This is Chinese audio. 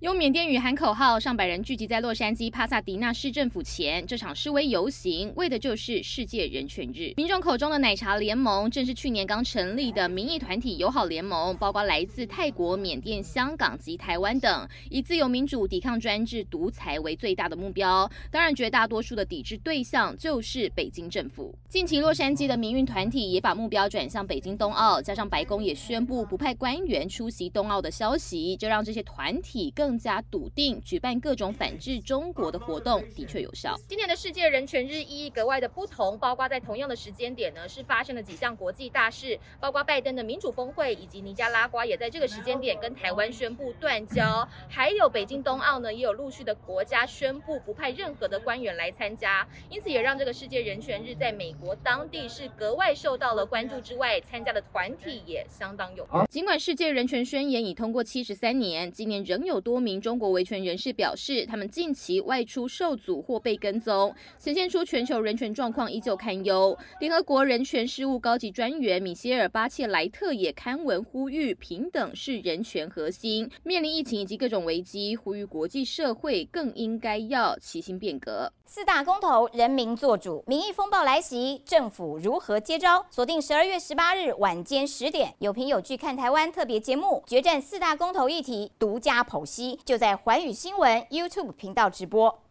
用缅甸语喊口号，上百人聚集在洛杉矶帕萨迪纳市政府前。这场示威游行为的就是世界人权日。民众口中的“奶茶联盟”正是去年刚成立的民意团体友好联盟，包括来自泰国、缅甸、香港及台湾等，以自由民主抵抗专制独裁为最大的目标。当然，绝大多数的抵制对象就是北京政府。近期，洛杉矶的民运团体也把目标转向北京冬奥，加上白宫也宣布不派官员出席冬奥的消息，就让这些团体更。更加笃定，举办各种反制中国的活动的确有效。今年的世界人权日意义格外的不同，包括在同样的时间点呢，是发生了几项国际大事，包括拜登的民主峰会，以及尼加拉瓜也在这个时间点跟台湾宣布断交，还有北京冬奥呢，也有陆续的国家宣布不派任何的官员来参加，因此也让这个世界人权日在美国当地是格外受到了关注之外，参加的团体也相当踊跃。尽管世界人权宣言已通过七十三年，今年仍有多。多名中国维权人士表示，他们近期外出受阻或被跟踪，显现出全球人权状况依旧堪忧。联合国人权事务高级专员米歇尔·巴切莱特也刊文呼吁，平等是人权核心。面临疫情以及各种危机，呼吁国际社会更应该要齐心变革。四大公投，人民做主，民意风暴来袭，政府如何接招？锁定十二月十八日晚间十点，有凭有据看台湾特别节目，决战四大公投议题，独家剖析。就在环宇新闻 YouTube 频道直播。